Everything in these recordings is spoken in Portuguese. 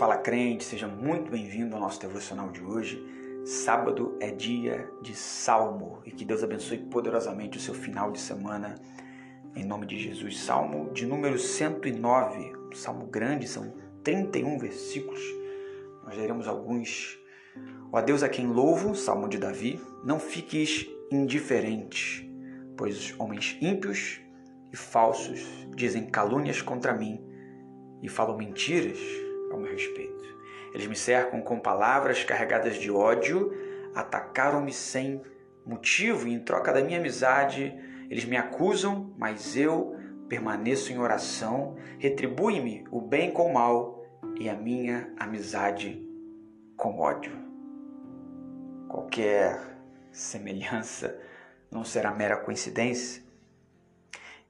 Fala crente, seja muito bem-vindo ao nosso devocional de hoje. Sábado é dia de salmo e que Deus abençoe poderosamente o seu final de semana. Em nome de Jesus. Salmo de número 109, um salmo grande, são 31 versículos. Nós leremos alguns. Ó Deus a quem louvo, salmo de Davi, não fiques indiferente, pois homens ímpios e falsos dizem calúnias contra mim e falam mentiras ao meu respeito. Eles me cercam com palavras carregadas de ódio, atacaram-me sem motivo e em troca da minha amizade, eles me acusam, mas eu permaneço em oração. Retribui-me o bem com o mal e a minha amizade com ódio. Qualquer semelhança não será mera coincidência.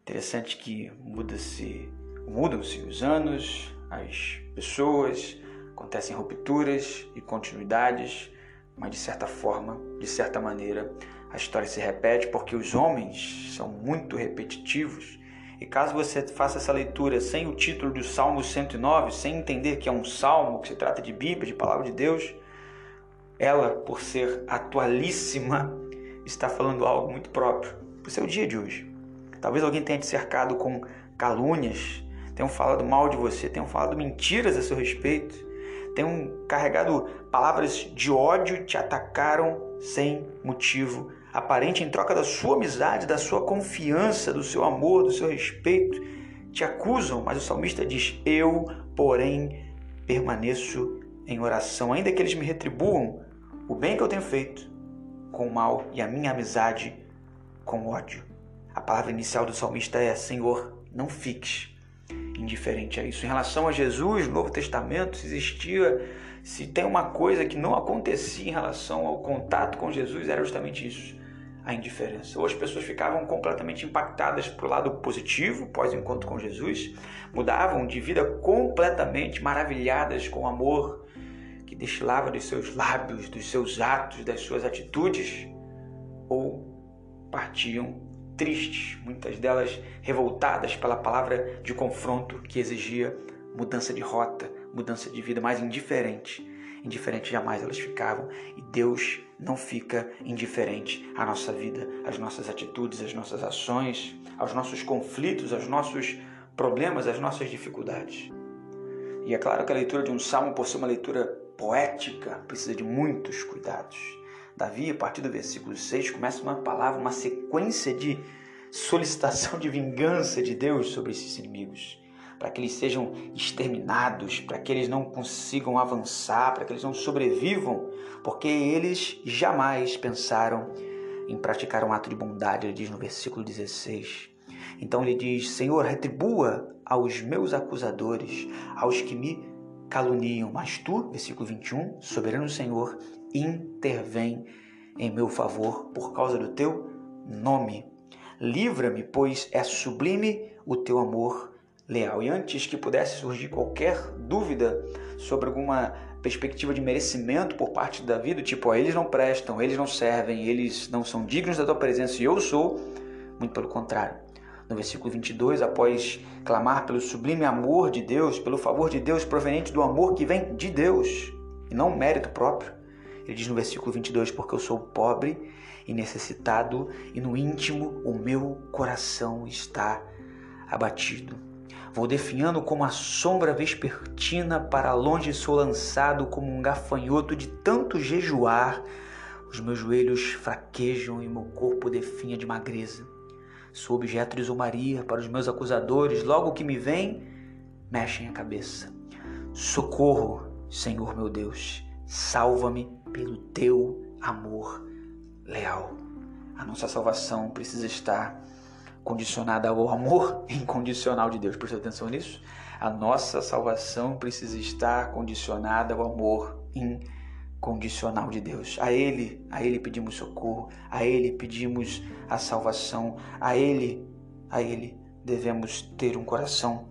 Interessante que muda-se Mudam-se os anos, as pessoas, acontecem rupturas e continuidades, mas de certa forma, de certa maneira, a história se repete porque os homens são muito repetitivos. E caso você faça essa leitura sem o título do Salmo 109, sem entender que é um salmo, que se trata de Bíblia, de palavra de Deus, ela, por ser atualíssima, está falando algo muito próprio para o seu dia de hoje. Talvez alguém tenha te cercado com calúnias, tenham falado mal de você, tenham falado mentiras a seu respeito, tenham carregado palavras de ódio, te atacaram sem motivo aparente em troca da sua amizade, da sua confiança, do seu amor, do seu respeito, te acusam, mas o salmista diz: Eu, porém, permaneço em oração, ainda que eles me retribuam o bem que eu tenho feito com o mal e a minha amizade com ódio. A palavra inicial do salmista é: Senhor, não fiques indiferente a isso. Em relação a Jesus, no Novo Testamento, se existia, se tem uma coisa que não acontecia em relação ao contato com Jesus, era justamente isso, a indiferença. Ou as pessoas ficavam completamente impactadas para o lado positivo, pós-encontro com Jesus, mudavam de vida completamente maravilhadas com o amor que destilava dos seus lábios, dos seus atos, das suas atitudes, ou partiam tristes, muitas delas revoltadas pela palavra de confronto que exigia mudança de rota, mudança de vida, mas indiferente. Indiferente jamais elas ficavam e Deus não fica indiferente à nossa vida, às nossas atitudes, às nossas ações, aos nossos conflitos, aos nossos problemas, às nossas dificuldades. E é claro que a leitura de um salmo, por ser uma leitura poética, precisa de muitos cuidados. Davi, a partir do versículo 6, começa uma palavra, uma sequência de solicitação de vingança de Deus sobre esses inimigos, para que eles sejam exterminados, para que eles não consigam avançar, para que eles não sobrevivam, porque eles jamais pensaram em praticar um ato de bondade, ele diz no versículo 16. Então ele diz: Senhor, retribua aos meus acusadores, aos que me caluniam, mas tu, versículo 21, soberano Senhor, intervém em meu favor por causa do teu nome. Livra-me, pois é sublime o teu amor leal. E antes que pudesse surgir qualquer dúvida sobre alguma perspectiva de merecimento por parte da vida, tipo, ó, eles não prestam, eles não servem, eles não são dignos da tua presença e eu sou, muito pelo contrário. No versículo 22, após clamar pelo sublime amor de Deus, pelo favor de Deus proveniente do amor que vem de Deus e não mérito próprio, ele diz no versículo 22: Porque eu sou pobre e necessitado, e no íntimo o meu coração está abatido. Vou definhando como a sombra vespertina, para longe sou lançado como um gafanhoto de tanto jejuar. Os meus joelhos fraquejam e meu corpo definha de magreza. Sou objeto de zombaria para os meus acusadores, logo que me vêm, mexem a cabeça. Socorro, Senhor meu Deus, salva-me pelo teu amor leal. A nossa salvação precisa estar condicionada ao amor incondicional de Deus. Presta atenção nisso? A nossa salvação precisa estar condicionada ao amor incondicional de Deus. A Ele, a Ele pedimos socorro, a Ele pedimos a salvação, a Ele, a Ele devemos ter um coração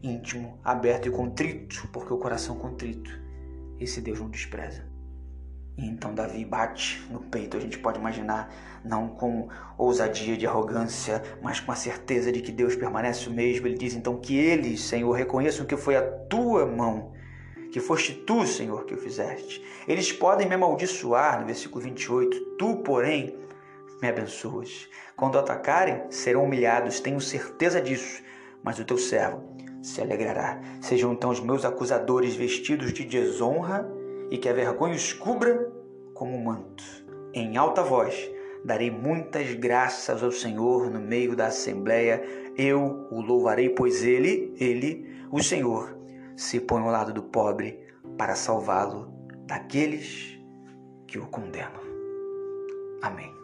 íntimo, aberto e contrito, porque o coração contrito, esse Deus não despreza. Então Davi bate no peito, a gente pode imaginar, não com ousadia de arrogância, mas com a certeza de que Deus permanece o mesmo. Ele diz então que eles, Senhor, reconheçam que foi a tua mão que foste tu, Senhor, que o fizeste. Eles podem me amaldiçoar, no versículo 28, tu, porém, me abençoas. Quando atacarem, serão humilhados, tenho certeza disso, mas o teu servo se alegrará. Sejam então os meus acusadores vestidos de desonra e que a vergonha os cubra como um manto. Em alta voz darei muitas graças ao Senhor no meio da assembleia. Eu o louvarei, pois ele, ele, o Senhor, se põe ao lado do pobre para salvá-lo daqueles que o condenam. Amém.